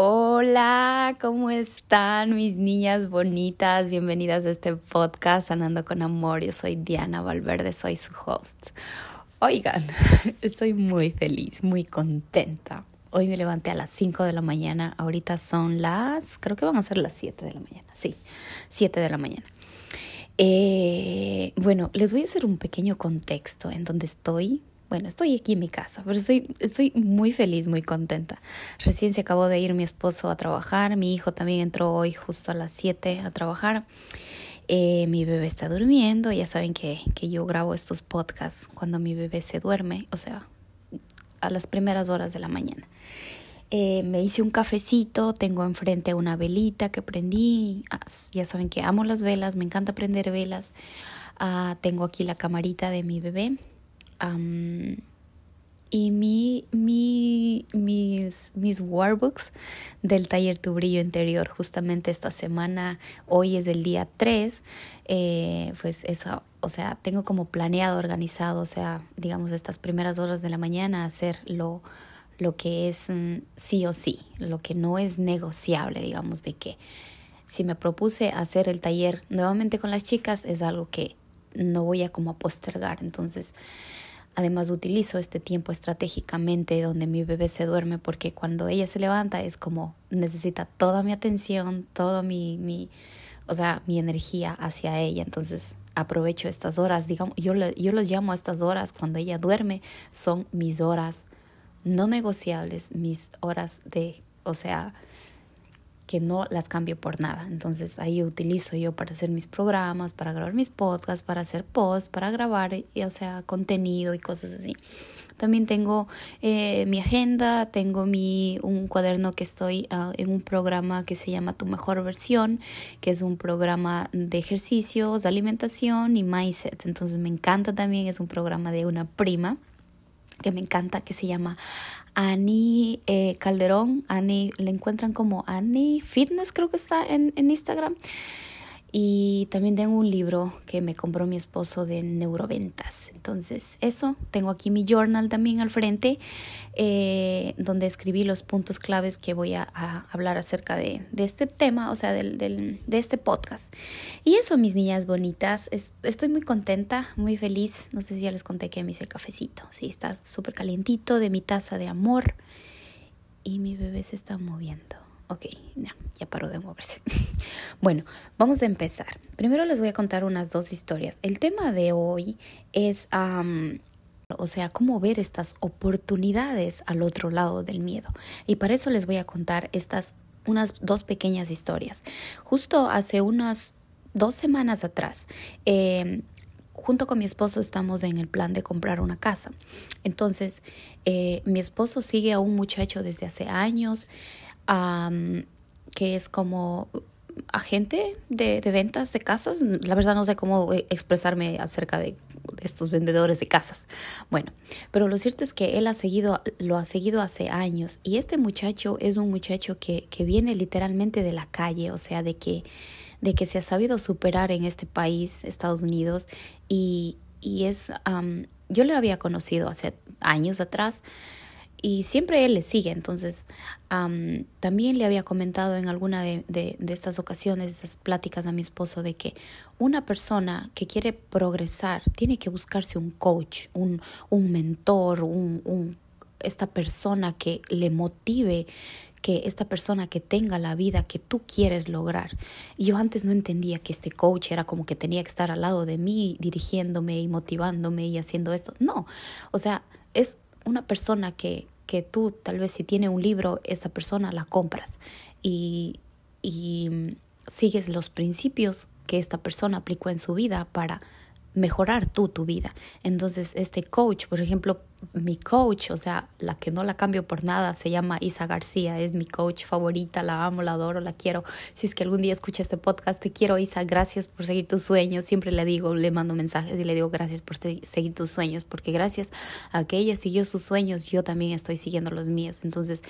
Hola, ¿cómo están mis niñas bonitas? Bienvenidas a este podcast Sanando con Amor. Yo soy Diana Valverde, soy su host. Oigan, estoy muy feliz, muy contenta. Hoy me levanté a las 5 de la mañana, ahorita son las, creo que van a ser las 7 de la mañana, sí, 7 de la mañana. Eh, bueno, les voy a hacer un pequeño contexto en donde estoy bueno, estoy aquí en mi casa, pero estoy, muy feliz, muy contenta. Recién se acabó de ir mi esposo a trabajar, mi hijo también entró hoy justo a las 7 a trabajar. Eh, mi bebé está durmiendo, ya saben que, que yo grabo estos podcasts cuando mi bebé se duerme, o sea, a las primeras horas de la mañana. Eh, me hice un cafecito, tengo enfrente una velita que prendí, ya saben que amo las velas, me encanta prender velas. Ah, tengo aquí la camarita de mi bebé y mi, mi, mis, mis workbooks del taller Tu Brillo Interior, justamente esta semana, hoy es el día 3, eh, pues eso, o sea, tengo como planeado, organizado, o sea, digamos, estas primeras horas de la mañana hacer lo, lo que es mm, sí o sí, lo que no es negociable, digamos, de que si me propuse hacer el taller nuevamente con las chicas, es algo que no voy a como postergar, entonces Además utilizo este tiempo estratégicamente donde mi bebé se duerme porque cuando ella se levanta es como necesita toda mi atención, toda mi, mi o sea, mi energía hacia ella. Entonces aprovecho estas horas, digamos, yo, yo los llamo a estas horas cuando ella duerme, son mis horas no negociables, mis horas de, o sea, que no las cambio por nada. Entonces ahí utilizo yo para hacer mis programas, para grabar mis podcasts, para hacer posts, para grabar, o sea, contenido y cosas así. También tengo eh, mi agenda, tengo mi, un cuaderno que estoy ah, en un programa que se llama Tu Mejor Versión, que es un programa de ejercicios, de alimentación y mindset. Entonces me encanta también, es un programa de una prima que me encanta, que se llama Annie eh, Calderón. Annie, le encuentran como Annie Fitness, creo que está en, en Instagram. Y también tengo un libro que me compró mi esposo de neuroventas. Entonces, eso, tengo aquí mi journal también al frente, eh, donde escribí los puntos claves que voy a, hablar acerca de, de, este tema, o sea, del, del, de este podcast. Y eso, mis niñas bonitas, estoy muy contenta, muy feliz. No sé si ya les conté que me hice el cafecito. Sí, está súper calientito de mi taza de amor. Y mi bebé se está moviendo. Ok, ya, ya paró de moverse. bueno, vamos a empezar. Primero les voy a contar unas dos historias. El tema de hoy es, o sea, cómo ver estas oportunidades al otro lado del miedo. Y para eso les voy a contar estas, unas dos pequeñas historias. Justo hace unas dos semanas atrás, eh, junto con mi esposo estamos en el plan de comprar una casa. Entonces, eh, mi esposo sigue a un muchacho desde hace años que es como agente de, de, ventas de casas. La verdad no sé cómo expresarme acerca de estos vendedores de casas. Bueno, pero lo cierto es que él ha seguido, lo ha seguido hace años y este muchacho es un muchacho que, que viene literalmente de la calle, o sea, de que, de que se ha sabido superar en este país, Estados Unidos, y, y es, yo le había conocido hace años atrás, y siempre él le sigue. Entonces, también le había comentado en alguna de, de, de, estas ocasiones, estas pláticas a mi esposo, de que una persona que quiere progresar tiene que buscarse un coach, un, un mentor, un, un, esta persona que le motive, que esta persona que tenga la vida que tú quieres lograr. Y yo antes no entendía que este coach era como que tenía que estar al lado de mí, dirigiéndome y motivándome y haciendo esto. No, o sea, es una persona que, que tú tal vez si tiene un libro, esa persona la compras. Y, y sigues los principios que esta persona aplicó en su vida para mejorar tú tu vida. Entonces, este coach, por ejemplo, mi coach, o sea, la que no la cambio por nada, se llama Isa García, es mi coach favorita, la amo, la adoro, la quiero. Si es que algún día escucha este podcast, te quiero, Isa, gracias por seguir tus sueños. Siempre le digo, le mando mensajes y le digo gracias por seguir tus sueños, porque gracias a que ella siguió sus sueños, yo también estoy siguiendo los míos. Entonces,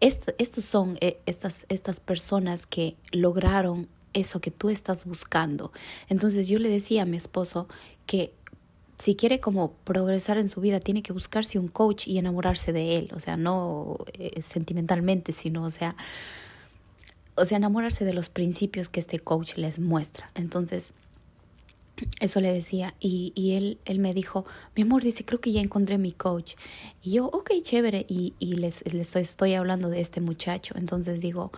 estos son eh, estas, estas personas que lograron eso que tú estás buscando. Entonces yo le decía a mi esposo que si quiere como progresar en su vida, tiene que buscarse un coach y enamorarse de él, o sea, no eh, sentimentalmente, sino, o sea, o sea, enamorarse de los principios que este coach les muestra. Entonces, eso le decía y, y él, él me dijo, mi amor, dice, creo que ya encontré mi coach. Y yo, ok, chévere, y, y les, les estoy hablando de este muchacho. Entonces digo,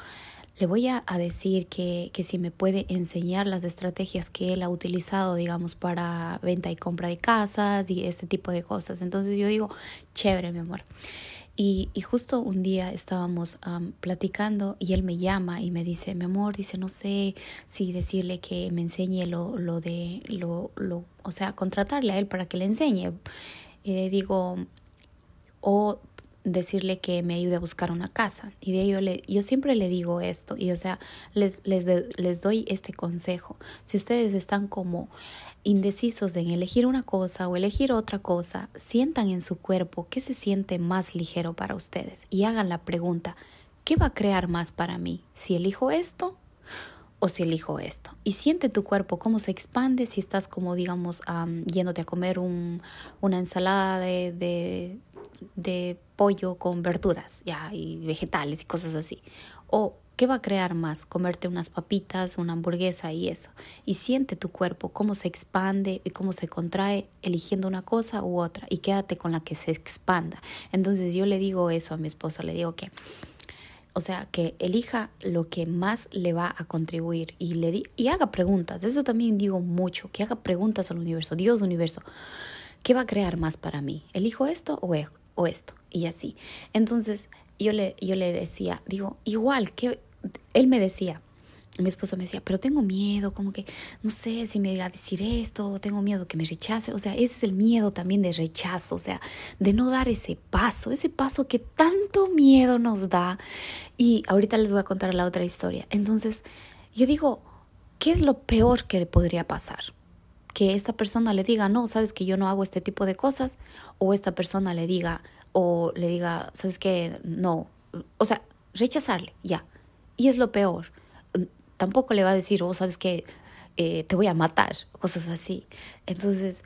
le voy a, decir que, que, si me puede enseñar las estrategias que él ha utilizado, digamos, para venta y compra de casas y este tipo de cosas. Entonces yo digo, chévere, mi amor. Y, y justo un día estábamos platicando y él me llama y me dice, mi amor, dice, no sé si decirle que me enseñe lo, lo de, lo, lo, o sea, contratarle a él para que le enseñe. Y digo, o decirle que me ayude a buscar una casa. Y de ello le, yo siempre le digo esto, y o sea, les, les, les doy este consejo. Si ustedes están como indecisos en elegir una cosa o elegir otra cosa, sientan en su cuerpo qué se siente más ligero para ustedes y hagan la pregunta, ¿qué va a crear más para mí? ¿Si elijo esto o si elijo esto. Y siente tu cuerpo cómo se expande si estás como, digamos, yéndote a comer un, una ensalada de, de pollo con verduras ya y vegetales y cosas así. O ¿qué va a crear más? Comerte unas papitas, una hamburguesa y eso. Y siente tu cuerpo cómo se expande y cómo se contrae eligiendo una cosa u otra y quédate con la que se expanda. Entonces yo le digo eso a mi esposa, le digo que o sea, que elija lo que más le va a contribuir y le di y haga preguntas. Eso también digo mucho, que haga preguntas al universo, Dios universo. ¿Qué va a crear más para mí? ¿Elijo esto o, e-, o esto, y así. Entonces yo le, yo le decía, digo, igual que él me decía, mi esposo me decía, pero tengo miedo, como que no sé si me irá a decir esto, tengo miedo que me rechace. O sea, ese es el miedo también de rechazo, o sea, de no dar ese paso, ese paso que tanto miedo nos da. Y ahorita les voy a contar la otra historia. Entonces, yo digo, ¿qué es lo peor que le podría pasar? Que esta persona le diga, no, sabes que yo no hago este tipo de cosas, o esta persona le diga, o le diga, sabes que no, o sea, rechazarle, ya. Y es lo peor. Tampoco le va a decir, oh, sabes que eh, te voy a matar, cosas así. Entonces,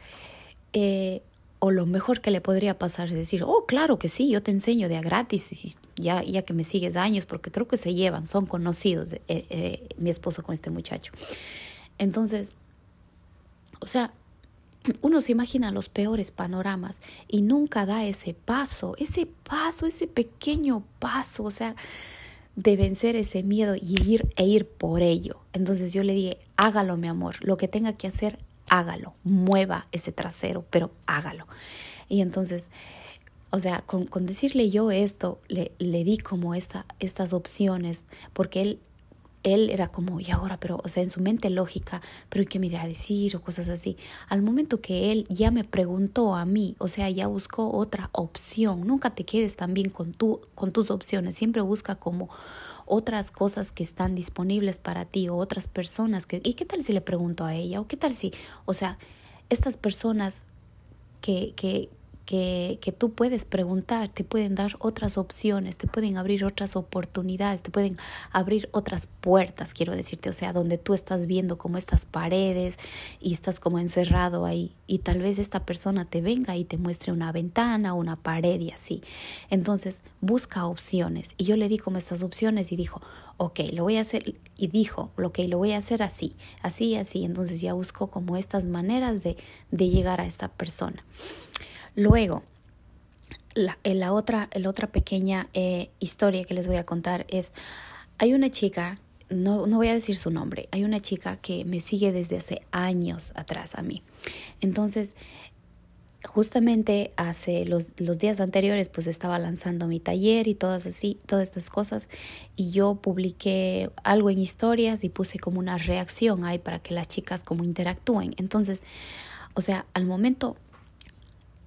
eh, o lo mejor que le podría pasar es decir, oh, claro que sí, yo te enseño de a gratis, ya, ya que me sigues años, porque creo que se llevan, son conocidos eh, mi esposo con este muchacho. Entonces, o sea, uno se imagina los peores panoramas y nunca da ese paso, ese paso, ese pequeño paso, o sea, de vencer ese miedo y ir e ir por ello. Entonces yo le dije, hágalo, mi amor, lo que tenga que hacer, hágalo, mueva ese trasero, pero hágalo. Y entonces, o sea, con, decirle yo esto, le, le di como esta, estas opciones, porque él él era como, y ahora, pero, o sea, en su mente lógica, pero ¿qué me irá a decir? o cosas así. Al momento que él ya me preguntó a mí, o sea, ya buscó otra opción. Nunca te quedes también con, tu, con tus opciones, siempre busca como otras cosas que están disponibles para ti o otras personas que, ¿y qué tal si le pregunto a ella? o qué tal si, o sea, estas personas que, que, que, tú puedes preguntar, te pueden dar otras opciones, te pueden abrir otras oportunidades, te pueden abrir otras puertas, quiero decirte, o sea, donde tú estás viendo como estas paredes y estás como encerrado ahí y tal vez esta persona te venga y te muestre una ventana, una pared y así. Entonces, busca opciones. Y yo le di como estas opciones y dijo, ok, lo voy a hacer, y dijo, ok, lo voy a hacer así, así, así. Entonces ya buscó como estas maneras de, de llegar a esta persona. Luego, la, eh, la otra, otra pequeña eh, historia que les voy a contar es, hay una chica, no, no voy a decir su nombre, hay una chica que me sigue desde hace años atrás a mí. Entonces, justamente hace los, los, días anteriores pues estaba lanzando mi taller y todas así, todas estas cosas y yo publiqué algo en historias y puse como una reacción ahí para que las chicas como interactúen. Entonces O sea, al momento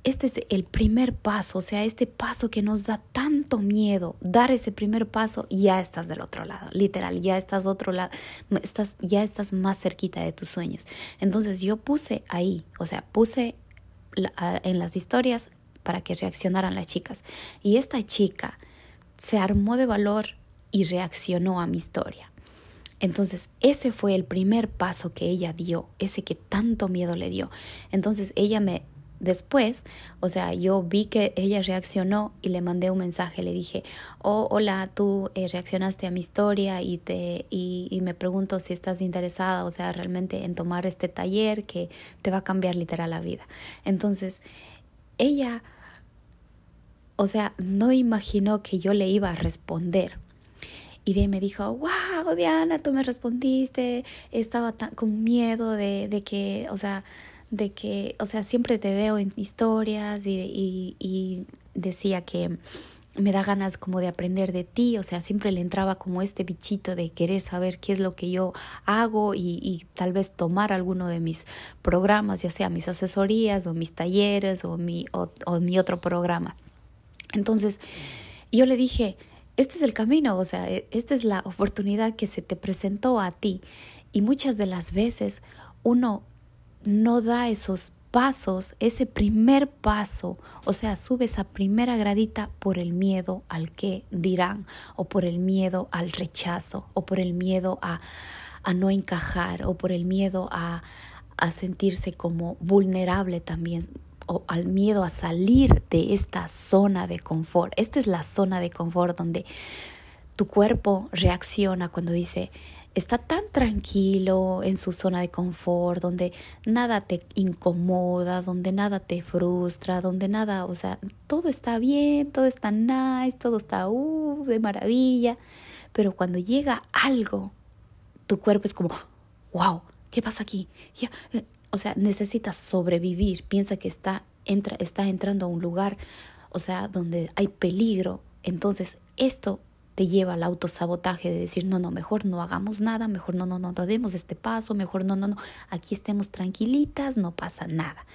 este es el primer paso, o sea, este paso que nos da tanto miedo, dar ese primer paso, ya estás del otro lado, literal, ya estás otro lado, estás, ya estás más cerquita de tus sueños. Entonces yo puse ahí, o sea, puse en las historias para que reaccionaran las chicas. Y esta chica se armó de valor y reaccionó a mi historia. Entonces, ese fue el primer paso que ella dio, ese que tanto miedo le dio. Entonces, ella me Después, o sea, yo vi que ella reaccionó y le mandé un mensaje, le dije, oh, hola, tú eh, reaccionaste a mi historia y, te, y, me pregunto si estás interesada, o sea, realmente en tomar este taller que te va a cambiar literal la vida. Entonces, ella, o sea, no imaginó que yo le iba a responder. Y de me dijo, wow, Diana, tú me respondiste, estaba tan, con miedo de, de que, o sea, de que, o sea, siempre te veo en historias y, y, decía que me da ganas como de aprender de ti, o sea, siempre le entraba como este bichito de querer saber qué es lo que yo hago y, y, tal vez tomar alguno de mis programas, ya sea mis asesorías o mis talleres o mi, o, o mi otro programa. Entonces, yo le dije, este es el camino, o sea, e, esta es la oportunidad que se te presentó a ti. Y muchas de las veces uno no da esos pasos, ese primer paso, o sea, sube esa primera gradita por el miedo al que dirán, o por el miedo al rechazo, o por el miedo a, a no encajar, o por el miedo a, a sentirse como vulnerable también, o al miedo a salir de esta zona de confort. Esta es la zona de confort donde tu cuerpo reacciona cuando dice, está tan tranquilo en su zona de confort, donde nada te incomoda, donde nada te frustra, donde nada, o sea, todo está bien, todo está nice, todo está uh, de maravilla, pero cuando llega algo, tu cuerpo es como, wow, ¿qué pasa aquí? Ya, eh, o sea, necesitas sobrevivir, piensa que está, entra, está entrando a un lugar, o sea, donde hay peligro, entonces esto te lleva al autosabotaje de decir, no, no, mejor no hagamos nada, mejor no, no, no, no demos este paso, mejor no, no, no, aquí estemos tranquilitas, no pasa nada.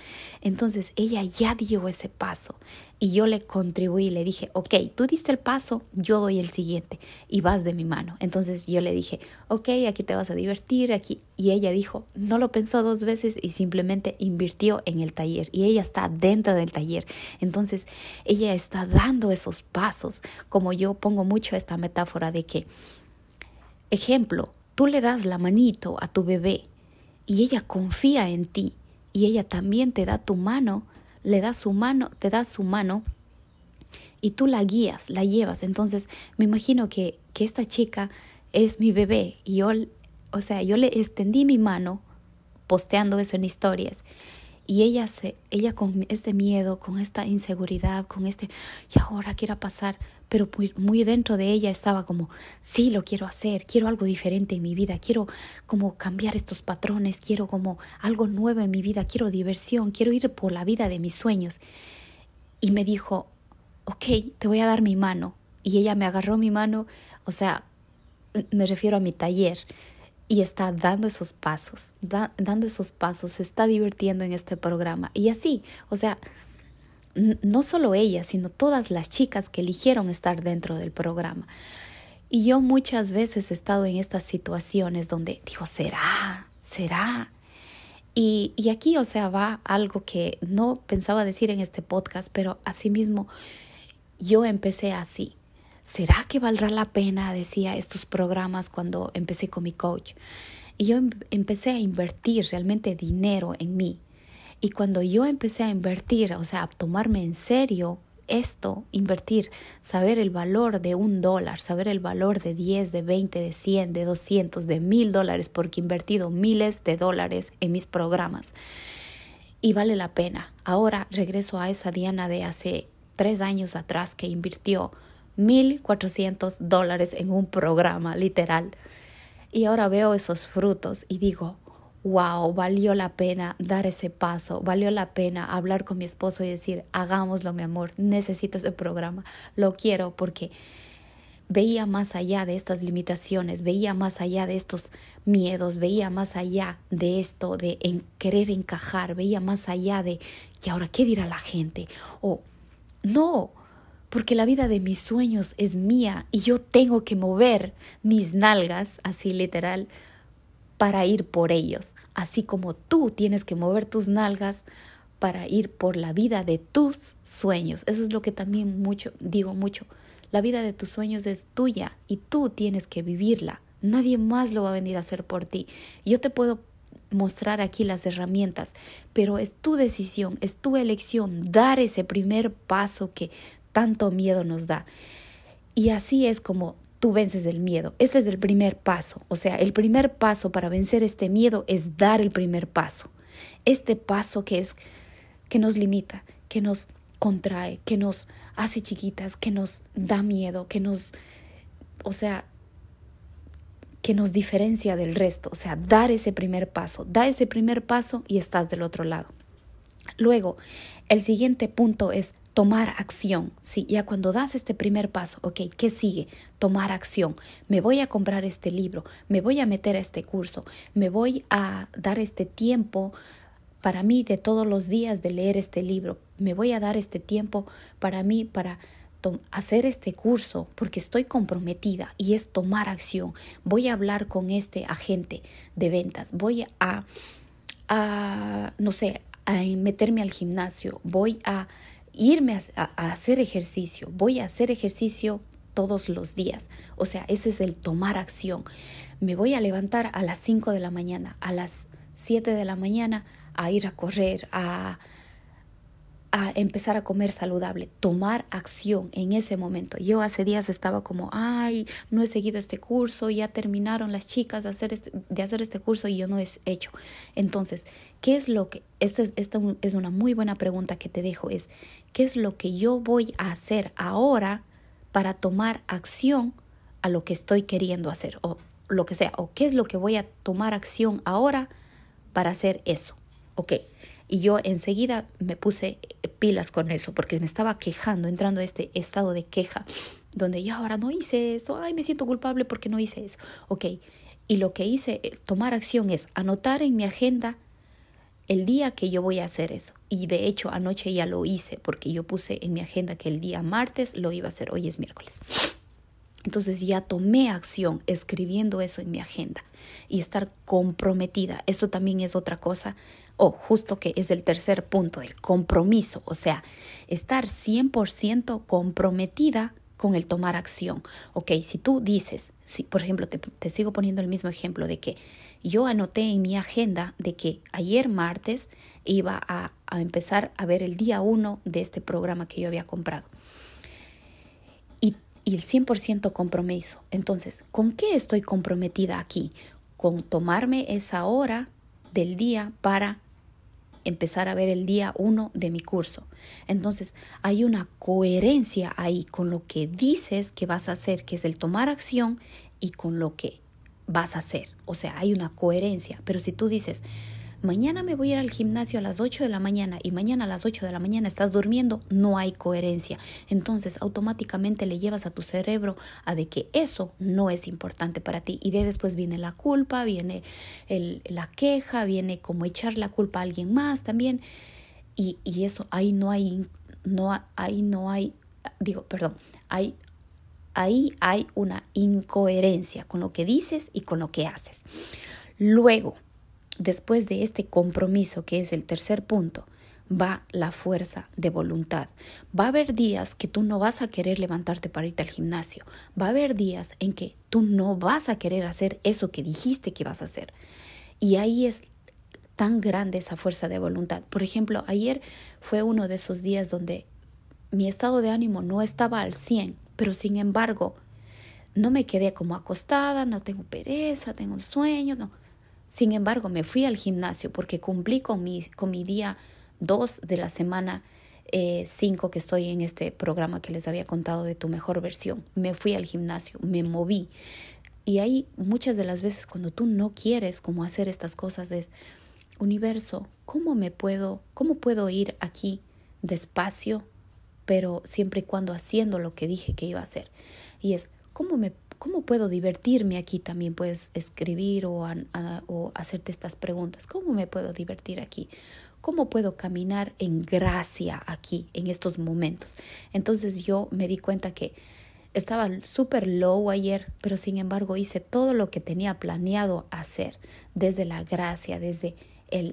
Entonces ella ya dio ese paso y yo le contribuí, le dije, ok, tú diste el paso, yo doy el siguiente y vas de mi mano. Entonces yo le dije, ok, aquí te vas a divertir, aquí. Y ella dijo, no lo pensó dos veces y simplemente invirtió en el taller y ella está dentro del taller. Entonces ella está dando esos pasos, como yo pongo mucho esta metáfora de que, ejemplo, tú le das la manito a tu bebé y ella confía en ti y ella también te da tu mano le da su mano, te da su mano y tú la guías, la llevas. Entonces me imagino que, que esta chica es mi bebé y yo, o sea, yo le extendí mi mano posteando eso en historias y ella se ella con este miedo con esta inseguridad con este y ahora quiera pasar pero muy, muy dentro de ella estaba como sí lo quiero hacer quiero algo diferente en mi vida quiero como cambiar estos patrones quiero como algo nuevo en mi vida quiero diversión quiero ir por la vida de mis sueños y me dijo ok te voy a dar mi mano y ella me agarró mi mano o sea me refiero a mi taller y está dando esos pasos, dando esos pasos, se está divirtiendo en este programa. Y así, o sea, no solo ella, sino todas las chicas que eligieron estar dentro del programa. Y yo muchas veces he estado en estas situaciones donde digo, ¿será? ¿Será? Y, y aquí, o sea, va algo que no pensaba decir en este podcast, pero asimismo yo empecé así. ¿Será que valdrá la pena? Decía estos programas cuando empecé con mi coach. Y yo em, empecé a invertir realmente dinero en mí. Y cuando yo empecé a invertir, o sea, a tomarme en serio esto, invertir, saber el valor de un dólar, saber el valor de 10, de 20, de 100, de 200, de mil dólares, porque he invertido miles de dólares en mis programas. Y vale la pena. Ahora regreso a esa Diana de hace tres años atrás que invirtió 1.400 dólares en un programa, literal. Y ahora veo esos frutos y digo, wow, valió la pena dar ese paso, valió la pena hablar con mi esposo y decir, hagámoslo, mi amor, necesito ese programa, lo quiero porque veía más allá de estas limitaciones, veía más allá de estos miedos, veía más allá de esto de en querer encajar, veía más allá de ¿y ahora qué dirá la gente? O no, porque la vida de mis sueños es mía y yo tengo que mover mis nalgas, así literal, para ir por ellos, así como tú tienes que mover tus nalgas para ir por la vida de tus sueños. Eso es lo que también mucho digo mucho. La vida de tus sueños es tuya y tú tienes que vivirla. Nadie más lo va a venir a hacer por ti. Yo te puedo mostrar aquí las herramientas, pero es tu decisión, es tu elección dar ese primer paso que tanto miedo nos da. Y así es como tú vences el miedo. Este es el primer paso. O sea, el primer paso para vencer este miedo es dar el primer paso. Este paso que es que nos limita, que nos contrae, que nos hace chiquitas, que nos da miedo, que nos, o sea, que nos diferencia del resto. O sea, dar ese primer paso. Da ese primer paso y estás del otro lado. Luego, el siguiente punto es tomar acción. Sí, ya cuando das este primer paso, ok, ¿qué sigue? Tomar acción. Me voy a comprar este libro, me voy a meter a este curso, me voy a dar este tiempo para mí de todos los días de leer este libro. Me voy a dar este tiempo para mí, para hacer este curso, porque estoy comprometida y es tomar acción. Voy a hablar con este agente de ventas. Voy a, a no sé, a meterme al gimnasio. Voy a irme a, hacer ejercicio. Voy a hacer ejercicio todos los días. O sea, eso es el tomar acción. Me voy a levantar a las 5 de la mañana, a las 7 de la mañana a ir a correr, a, a empezar a comer saludable, tomar acción en ese momento. Yo hace días estaba como, ay, no he seguido este curso, ya terminaron las chicas de hacer este, de hacer este curso y yo no he hecho. Entonces, ¿qué es lo que, esta es, esta es una muy buena pregunta que te dejo, es, ¿qué es lo que yo voy a hacer ahora para tomar acción a lo que estoy queriendo hacer? O lo que sea, o qué es lo que voy a tomar acción ahora para hacer eso. Ok. Y yo enseguida me puse pilas con eso porque me estaba quejando, entrando a este estado de queja, donde yo ahora no hice eso, ay, me siento culpable porque no hice eso. Ok. Y lo que hice, eh, tomar acción es anotar en mi agenda el día que yo voy a hacer eso. Y de hecho anoche ya lo hice porque yo puse en mi agenda que el día martes lo iba a hacer, hoy es miércoles. Entonces ya tomé acción escribiendo eso en mi agenda y estar comprometida. Eso también es otra cosa o justo que es el tercer punto, el compromiso, o sea, estar 100% comprometida con el tomar acción. Ok, si tú dices, si, por ejemplo, te, sigo poniendo el mismo ejemplo de que yo anoté en mi agenda de que ayer martes iba a, empezar a ver el día uno de este programa que yo había comprado. Y, y el 100% compromiso. Entonces, ¿con qué estoy comprometida aquí? Con tomarme esa hora del día para empezar a ver el día uno de mi curso. Entonces hay una coherencia ahí con lo que dices que vas a hacer, que es el tomar acción, y con lo que vas a hacer. O sea, hay una coherencia. Pero si tú dices, mañana me voy a ir al gimnasio a las 8 de la mañana y mañana a las 8 de la mañana estás durmiendo, no hay coherencia. Entonces automáticamente le llevas a tu cerebro a de que eso no es importante para ti y de después viene la culpa, viene el, la queja, viene como echar la culpa a alguien más también y, y eso ahí no hay, no, ahí no hay, digo, perdón, hay ahí hay una incoherencia con lo que dices y con lo que haces. Luego, después de este compromiso, que es el tercer punto, va la fuerza de voluntad. Va a haber días que tú no vas a querer levantarte para irte al gimnasio. Va a haber días en que tú no vas a querer hacer eso que dijiste que vas a hacer. Y ahí es tan grande esa fuerza de voluntad. Por ejemplo, ayer fue uno de esos días donde mi estado de ánimo no estaba al 100, pero sin embargo, no me quedé como acostada, no tengo pereza, tengo sueño, no. Sin embargo, me fui al gimnasio porque cumplí con mi, con mi día 2 de la semana 5 eh, que estoy en este programa que les había contado de tu mejor versión. Me fui al gimnasio, me moví. Y ahí muchas de las veces cuando tú no quieres como hacer estas cosas es, universo, ¿cómo me puedo, cómo puedo ir aquí despacio, pero siempre y cuando haciendo lo que dije que iba a hacer? Y es, ¿cómo, me, cómo puedo divertirme aquí? También puedes escribir o, hacerte estas preguntas. ¿Cómo me puedo divertir aquí? ¿Cómo puedo caminar en gracia aquí, en estos momentos? Entonces yo me di cuenta que estaba súper low ayer, pero sin embargo hice todo lo que tenía planeado hacer, desde la gracia, desde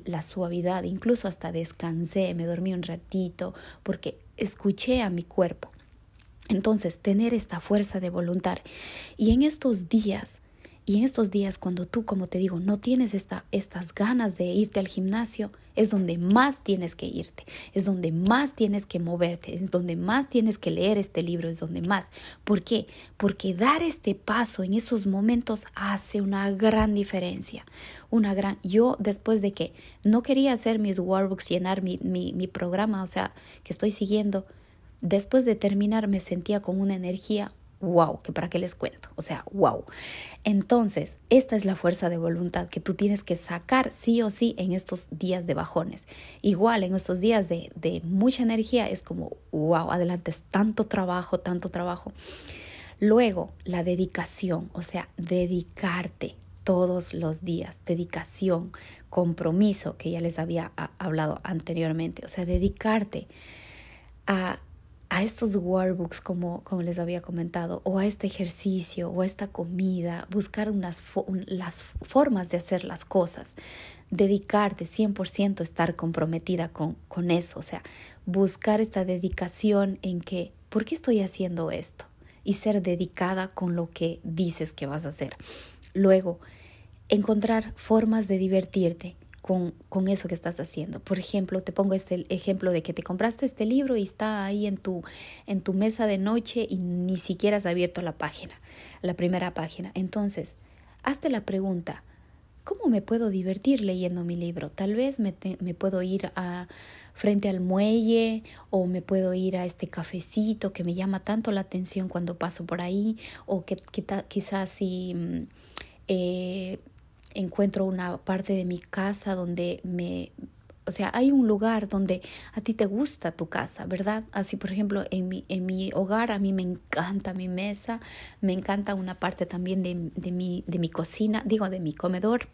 la suavidad, incluso hasta descansé, me dormí un ratito, porque escuché a mi cuerpo. Entonces, tener esta fuerza de voluntad. Y en estos días, y en estos días cuando tú, como te digo, no tienes esta, estas ganas de irte al gimnasio, es donde más tienes que irte, es donde más tienes que moverte, es donde más tienes que leer este libro, es donde más. ¿Por qué? Porque dar este paso en esos momentos hace una gran diferencia. Una gran... Yo después de que no quería hacer mis workbooks, llenar mi, mi, mi programa, o sea, que estoy siguiendo, después de terminar me sentía con una energía wow, que para qué les cuento, o sea, wow. Entonces, esta es la fuerza de voluntad que tú tienes que sacar sí o sí en estos días de bajones. Igual en estos días de, de mucha energía es como, wow, adelante, es tanto trabajo, tanto trabajo. Luego, la dedicación, o sea, dedicarte todos los días, dedicación, compromiso, que ya les había hablado anteriormente, o sea, dedicarte a a estos workbooks, como, como les había comentado, o a este ejercicio, o a esta comida, buscar unas las formas de hacer las cosas, dedicarte 100% estar comprometida con, con eso, o sea, buscar esta dedicación en que, ¿por qué estoy haciendo esto? Y ser dedicada con lo que dices que vas a hacer. Luego, encontrar formas de divertirte con, eso que estás haciendo. Por ejemplo, te pongo este ejemplo de que te compraste este libro y está ahí en tu, en tu mesa de noche y ni siquiera has abierto la página, la primera página. Entonces, hazte la pregunta, ¿cómo me puedo divertir leyendo mi libro? Tal vez me, me puedo ir a frente al muelle o me puedo ir a este cafecito que me llama tanto la atención cuando paso por ahí o que, quizás si... Mm, eh, encuentro una parte de mi casa donde me, o sea, hay un lugar donde a ti te gusta tu casa, ¿verdad? Así, por ejemplo, en mi, en mi hogar a mí me encanta mi mesa, me encanta una parte también de, de, mi, de mi cocina, digo, de mi comedor.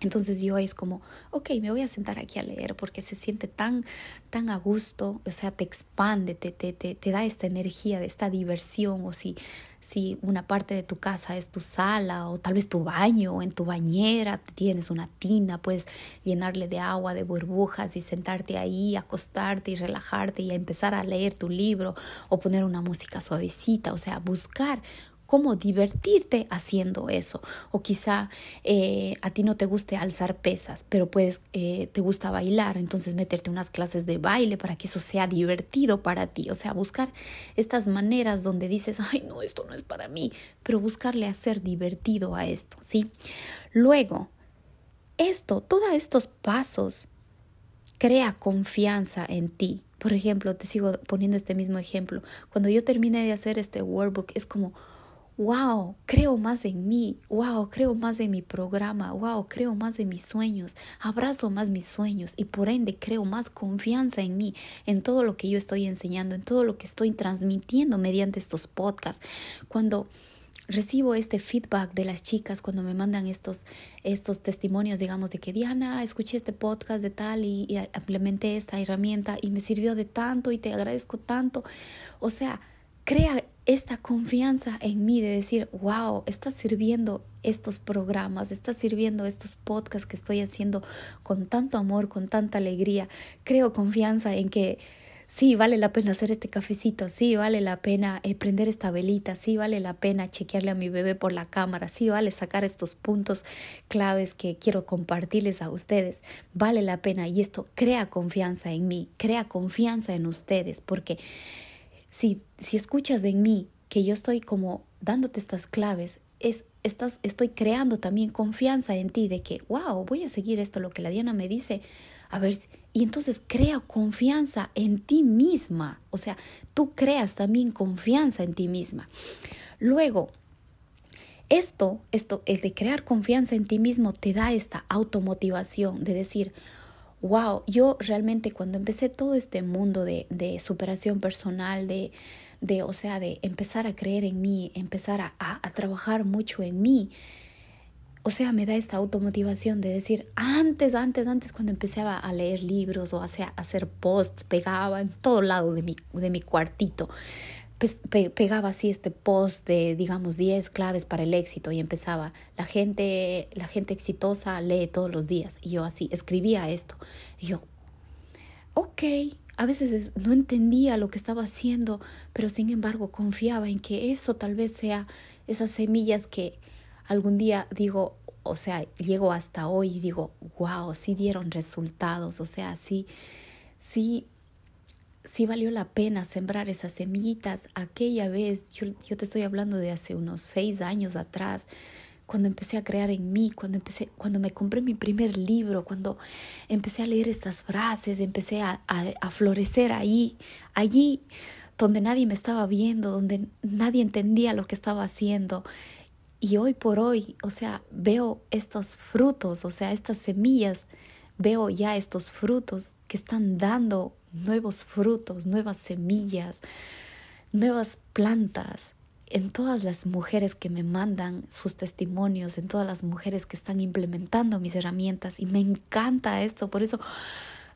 Entonces yo es como, ok, me voy a sentar aquí a leer porque se siente tan, tan a gusto, o sea, te expande, te, te, te, te da esta energía, de esta diversión, o si si una parte de tu casa es tu sala o tal vez tu baño o en tu bañera tienes una tina, puedes llenarle de agua, de burbujas y sentarte ahí, acostarte y relajarte y empezar a leer tu libro o poner una música suavecita, o sea, buscar cómo divertirte haciendo eso. O quizá eh, a ti no te guste alzar pesas, pero puedes, eh, te gusta bailar, entonces meterte unas clases de baile para que eso sea divertido para ti. O sea, buscar estas maneras donde dices, ay, no, esto no es para mí, pero buscarle hacer divertido a esto, ¿sí? Luego, esto, todos estos pasos, crea confianza en ti. Por ejemplo, te sigo poniendo este mismo ejemplo. Cuando yo terminé de hacer este workbook, es como, wow, creo más en mí, wow, creo más en mi programa, wow, creo más en mis sueños, abrazo más mis sueños y por ende creo más confianza en mí, en todo lo que yo estoy enseñando, en todo lo que estoy transmitiendo mediante estos podcasts. Cuando recibo este feedback de las chicas cuando me mandan estos, estos testimonios, digamos, de que Diana, escuché este podcast de tal y, y implementé esta herramienta y me sirvió de tanto y te agradezco tanto. O sea, crea esta confianza en mí de decir, wow, está sirviendo estos programas, está sirviendo estos podcasts que estoy haciendo con tanto amor, con tanta alegría. Creo confianza en que sí, vale la pena hacer este cafecito, sí, vale la pena eh, prender esta velita, sí, vale la pena chequearle a mi bebé por la cámara, sí, vale sacar estos puntos claves que quiero compartirles a ustedes, vale la pena y esto crea confianza en mí, crea confianza en ustedes, porque si, si escuchas en mí que yo estoy como dándote estas claves, es, estoy creando también confianza en ti de que, wow, voy a seguir esto, lo que la Diana me dice. A ver, y entonces crea confianza en ti misma. O sea, tú creas también confianza en ti misma. Luego, esto, esto, el de crear confianza en ti mismo te da esta automotivación de decir, wow, yo realmente cuando empecé todo este mundo de, de superación personal, de, de, o sea, de empezar a creer en mí, empezar a, a, trabajar mucho en mí, o sea, me da esta automotivación de decir, antes, antes, antes, cuando empecé a leer libros o a hacer posts, pegaba en todo lado de mi, de mi cuartito, pegaba así este post de, digamos, 10 claves para el éxito y empezaba, la gente, la gente exitosa lee todos los días. Y yo así, escribía esto. Y yo, ok, a veces no entendía lo que estaba haciendo, pero sin embargo confiaba en que eso tal vez sea esas semillas que algún día digo, o sea, llego hasta hoy y digo, wow, sí dieron resultados, o sea, sí, sí sí valió la pena sembrar esas semillitas aquella vez, yo, yo, te estoy hablando de hace unos seis años atrás, cuando empecé a crear en mí, cuando empecé, cuando me compré mi primer libro, cuando empecé a leer estas frases, empecé a, a, a florecer ahí, allí donde nadie me estaba viendo, donde nadie entendía lo que estaba haciendo. Y hoy por hoy, o sea, veo estos frutos, o sea, estas semillas, veo ya estos frutos que están dando nuevos frutos, nuevas semillas, nuevas plantas, en todas las mujeres que me mandan sus testimonios, en todas las mujeres que están implementando mis herramientas. Y me encanta esto, por eso,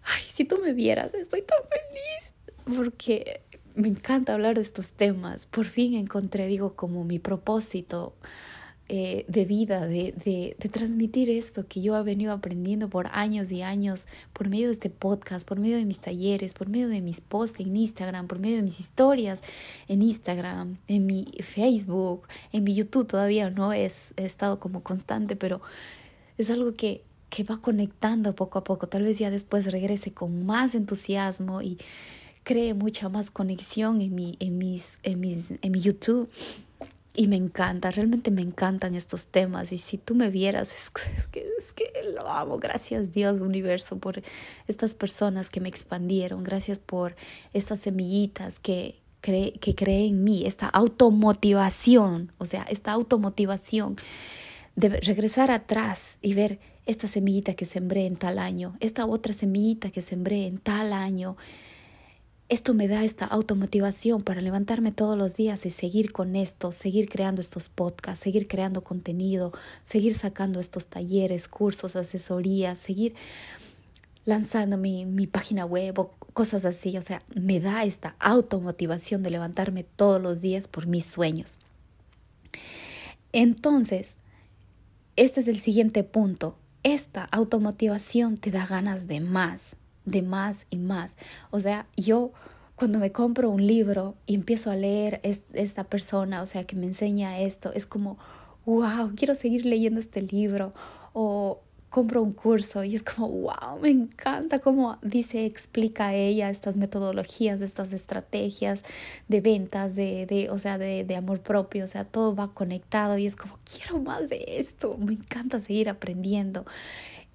ay, si tú me vieras, estoy tan feliz porque me encanta hablar de estos temas, por fin encontré, digo, como mi propósito eh, de vida, de, de, de, transmitir esto que yo he venido aprendiendo por años y años, por medio de este podcast, por medio de mis talleres, por medio de mis posts en Instagram, por medio de mis historias en Instagram, en mi Facebook, en mi YouTube todavía no es, he estado como constante, pero es algo que, que va conectando poco a poco. Tal vez ya después regrese con más entusiasmo y cree mucha más conexión en mi, en mis, en mis, en mi YouTube y me encanta, realmente me encantan estos temas. Y si tú me vieras, es, que, es que lo amo. Gracias Dios, universo, por estas personas que me expandieron. Gracias por estas semillitas que, que creé en mí, esta automotivación, o sea, esta automotivación de regresar atrás y ver esta semillita que sembré en tal año, esta otra semillita que sembré en tal año esto me da esta automotivación para levantarme todos los días y seguir con esto, seguir creando estos podcasts, seguir creando contenido, seguir sacando estos talleres, cursos, asesorías, seguir lanzando mi, mi página web o cosas así. O sea, me da esta automotivación de levantarme todos los días por mis sueños. Entonces, este es el siguiente punto. Esta automotivación te da ganas de más de más y más. O sea, yo cuando me compro un libro y empiezo a leer esta persona, o sea, que me enseña esto, es como, wow, quiero seguir leyendo este libro. O compro un curso y es como, wow, me encanta cómo dice, explica ella estas metodologías, estas estrategias de ventas, de, de o sea, de, de, amor propio, o sea, todo va conectado y es como, quiero más de esto, me encanta seguir aprendiendo.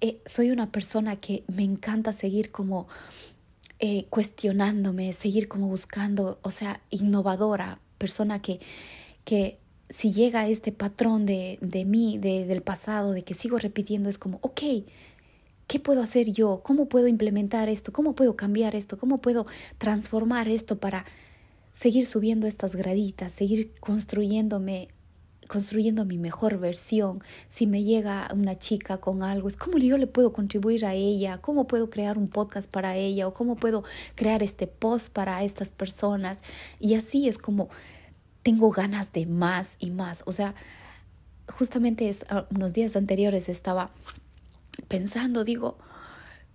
Eh, soy una persona que me encanta seguir como eh, cuestionándome, seguir como buscando, o sea, innovadora, persona que, que si llega este patrón de, de mí, de, del pasado, de que sigo repitiendo, es como, ok, ¿qué puedo hacer yo? ¿Cómo puedo implementar esto? ¿Cómo puedo cambiar esto? ¿Cómo puedo transformar esto para seguir subiendo estas graditas, seguir construyéndome construyendo mi mejor versión. Si me llega una chica con algo, es cómo yo le puedo contribuir a ella, cómo puedo crear un podcast para ella o cómo puedo crear este post para estas personas. Y así es como tengo ganas de más y más. O sea, justamente ah, unos días anteriores estaba pensando, digo,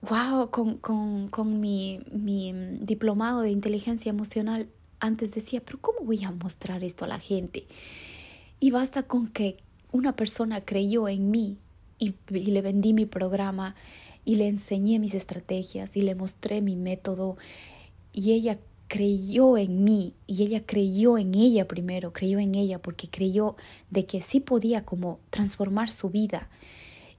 wow, con, con, con mi, mi diplomado de inteligencia emocional, antes decía, pero ¿cómo voy a mostrar esto a la gente? Y basta con que una persona creyó en mí y, le vendí mi programa y le enseñé mis estrategias y le mostré mi método y ella creyó en mí y ella creyó en ella primero, creyó en ella porque creyó de que sí podía como transformar su vida.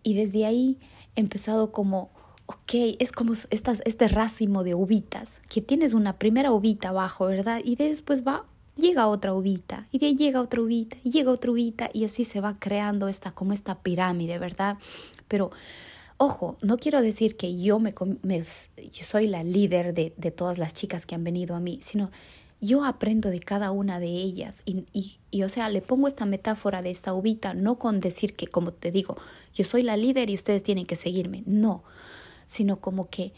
Y desde ahí he empezado como, ok, es como estas, este racimo de uvitas, que tienes una primera uvita abajo, ¿verdad? Y después va llega otra uvita y de ahí llega otra uvita y llega otra uvita y así se va creando esta como esta pirámide, ¿verdad? Pero Ojo, no quiero decir que yo, me, soy la líder de, de todas las chicas que han venido a mí, sino yo aprendo de cada una de ellas y, y, y, o sea, le pongo esta metáfora de esta uvita, no con decir que, como te digo, yo soy la líder y ustedes tienen que seguirme, no, sino como que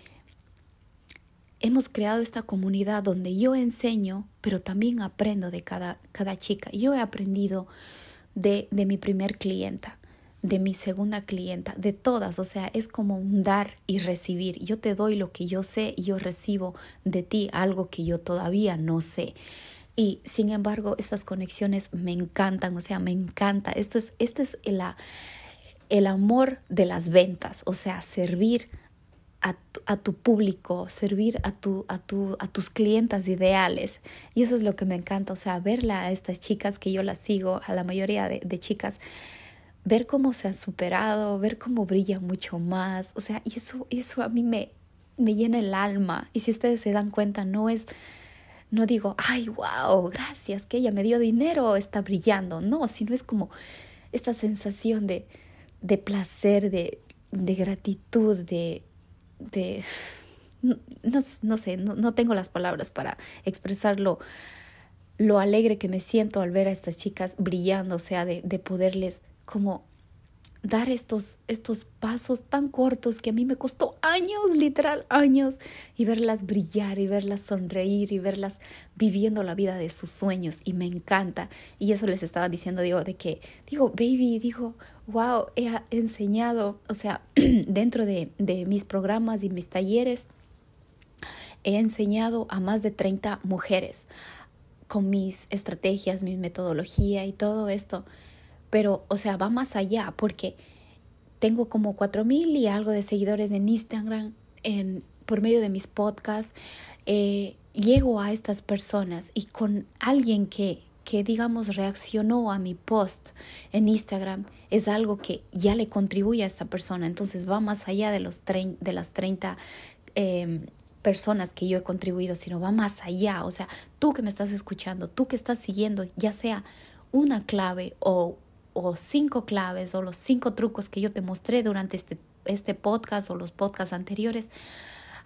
hemos creado esta comunidad donde yo enseño, pero también aprendo de cada, cada chica. Yo he aprendido de, de mi primer clienta de mi segunda clienta, de todas, o sea, es como un dar y recibir. Yo te doy lo que yo sé y yo recibo de ti algo que yo todavía no sé. Y sin embargo, estas conexiones me encantan, o sea, me encanta. Esto es, este es el, el amor de las ventas, o sea, servir a a tu, público, servir a, tu, a, tu, a tus clientas ideales. Y eso es lo que me encanta, o sea, verla a estas chicas que yo las sigo, a la mayoría de, de chicas, ver cómo se han superado, ver cómo brilla mucho más, o sea, y eso, eso a mí me, me llena el alma. Y si ustedes se dan cuenta, no es, no digo, ay, wow, gracias, que ella me dio dinero, está brillando, no, sino es como esta sensación de, de placer, de, de gratitud, de, de no, no sé, no, no, tengo las palabras para expresarlo lo alegre que me siento al ver a estas chicas brillando, o sea, de, de poderles como dar estos, estos pasos tan cortos que a mí me costó años, literal años, y verlas brillar y verlas sonreír y verlas viviendo la vida de sus sueños y me encanta. Y eso les estaba diciendo, digo, de que, digo, baby, digo, wow, he enseñado, o sea, dentro de, de mis programas y mis talleres, he enseñado a más de 30 mujeres con mis estrategias, mi metodología y todo esto pero, o sea, va más allá porque tengo como cuatro mil y algo de seguidores en Instagram en, por medio de mis podcasts. Eh, llego a estas personas y con alguien que, que, digamos, reaccionó a mi post en Instagram es algo que ya le contribuye a esta persona. Entonces va más allá de, los de las 30 em, personas que yo he contribuido, sino va más allá. O sea, tú que me estás escuchando, tú que estás siguiendo, ya sea una clave o o cinco claves o los cinco trucos que yo te mostré durante este, este podcast o los podcasts anteriores,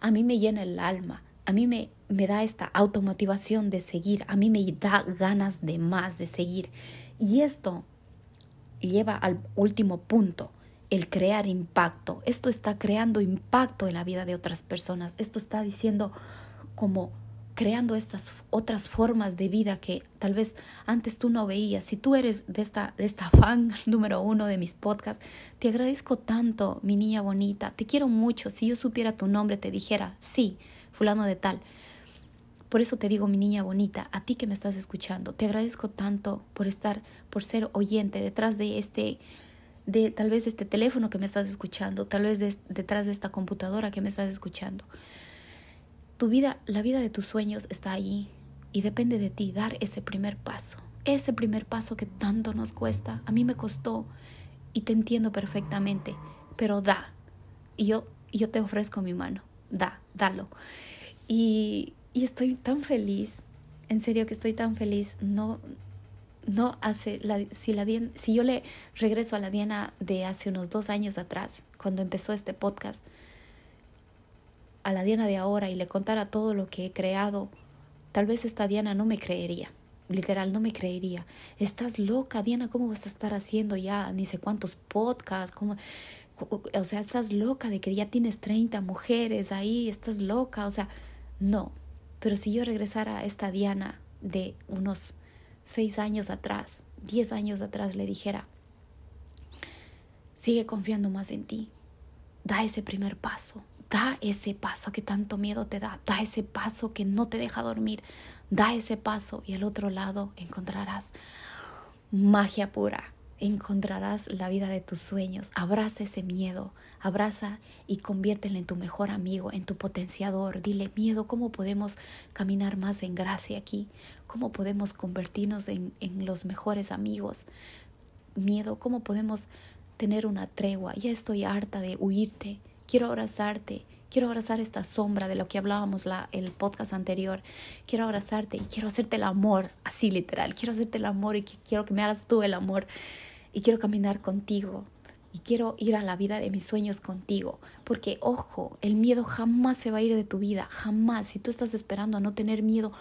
a mí me llena el alma, a mí me, me da esta automotivación de seguir, a mí me da ganas de más, de seguir. Y esto lleva al último punto, el crear impacto. Esto está creando impacto en la vida de otras personas. Esto está diciendo como creando estas otras formas de vida que tal vez antes tú no veías. Si tú eres de esta, de esta fan número uno de mis podcasts, te agradezco tanto, mi niña bonita, te quiero mucho. Si yo supiera tu nombre, te dijera, sí, fulano de tal. Por eso te digo, mi niña bonita, a ti que me estás escuchando, te agradezco tanto por estar, por ser oyente detrás de este, de tal vez este teléfono que me estás escuchando, tal vez detrás de esta computadora que me estás escuchando. Tu vida, la vida de tus sueños está ahí y depende de ti dar ese primer paso. Ese primer paso que tanto nos cuesta. A mí me costó y te entiendo perfectamente, pero da. Y yo, yo te ofrezco mi mano. Da, dalo. Y, y estoy tan feliz. En serio que estoy tan feliz. No, no hace la, si la si yo le regreso a la Diana de hace unos dos años atrás cuando empezó este podcast a la Diana de ahora y le contara todo lo que he creado, tal vez esta Diana no me creería. Literal, no me creería. Estás loca, Diana, ¿cómo vas a estar haciendo ya ni sé cuántos podcasts? ¿Cómo? O sea, estás loca de que ya tienes 30 mujeres ahí, estás loca. O sea, no. Pero si yo regresara a esta Diana de unos 6 años atrás, 10 años atrás, le dijera, sigue confiando más en ti, da ese primer paso, Da ese paso que tanto miedo te da, da ese paso que no te deja dormir, da ese paso y al otro lado encontrarás magia pura, encontrarás la vida de tus sueños, abraza ese miedo, abraza y conviértelo en tu mejor amigo, en tu potenciador, dile miedo, ¿cómo podemos caminar más en gracia aquí? ¿Cómo podemos convertirnos en, en los mejores amigos? Miedo, ¿cómo podemos tener una tregua? Ya estoy harta de huirte, Quiero abrazarte, quiero abrazar esta sombra de lo que hablábamos la, el podcast anterior. Quiero abrazarte y quiero hacerte el amor, así literal. Quiero hacerte el amor y quiero que me hagas tú el amor y quiero caminar contigo. y quiero ir a la vida de mis sueños contigo. Porque, ojo, el miedo jamás se va a ir de tu vida, jamás. Si tú estás esperando a no tener miedo,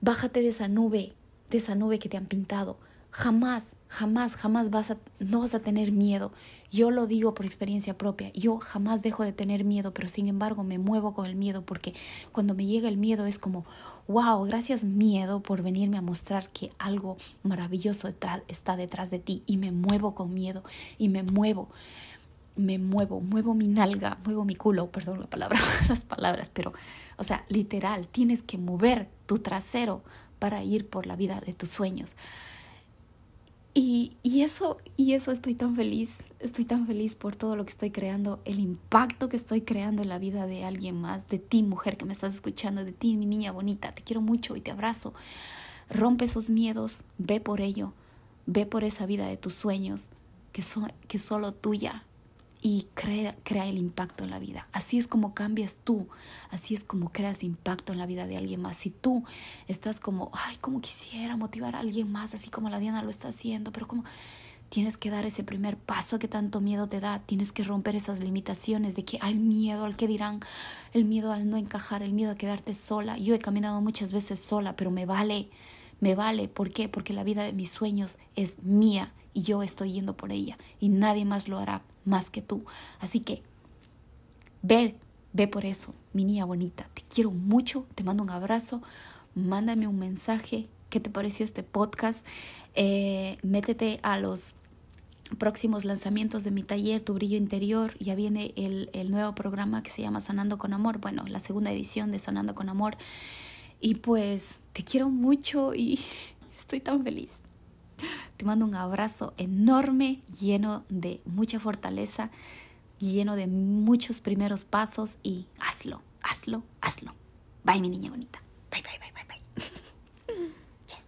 bájate de esa nube, de esa nube que te han pintado. Jamás, jamás, jamás vas a, no vas a tener miedo. Yo lo digo por experiencia propia. Yo jamás dejo de tener miedo, pero sin embargo me muevo con el miedo porque cuando me llega el miedo es como, wow, gracias miedo por venirme a mostrar que algo maravilloso está detrás de ti y me muevo con miedo y me muevo. Me muevo, muevo mi nalga, muevo mi culo, perdón la palabra, las palabras, pero, o sea, literal, tienes que mover tu trasero para ir por la vida de tus sueños. Y, y, eso, y eso estoy tan feliz, estoy tan feliz por todo lo que estoy creando, el impacto que estoy creando en la vida de alguien más, de ti mujer que me estás escuchando, de ti mi niña bonita, te quiero mucho y te abrazo. Rompe esos miedos, ve por ello, ve por esa vida de tus sueños, que, son, que es solo tuya, y crea, crea el impacto en la vida. Así es como cambias tú, así es como creas impacto en la vida de alguien más. Si tú estás como, ay, como quisiera motivar a alguien más, así como la Diana lo está haciendo, pero como tienes que dar ese primer paso que tanto miedo te da, tienes que romper esas limitaciones de que hay miedo al que dirán, el miedo al no encajar, el miedo a quedarte sola. Yo he caminado muchas veces sola, pero me vale, me vale. ¿Por qué? Porque la vida de mis sueños es mía y yo estoy yendo por ella y nadie más lo hará más que tú. Así que ve, ve por eso, mi niña bonita. Te quiero mucho, te mando un abrazo, mándame un mensaje. ¿Qué te pareció este podcast? Eh, métete a los próximos lanzamientos de mi taller, Tu Brillo Interior. Ya viene el, el nuevo programa que se llama Sanando con Amor. Bueno, la segunda edición de Sanando con Amor. Y pues te quiero mucho y estoy tan feliz. Te mando un abrazo enorme, lleno de mucha fortaleza, lleno de muchos primeros pasos y hazlo, hazlo, hazlo. Bye mi niña bonita. Bye, bye, bye, bye, bye.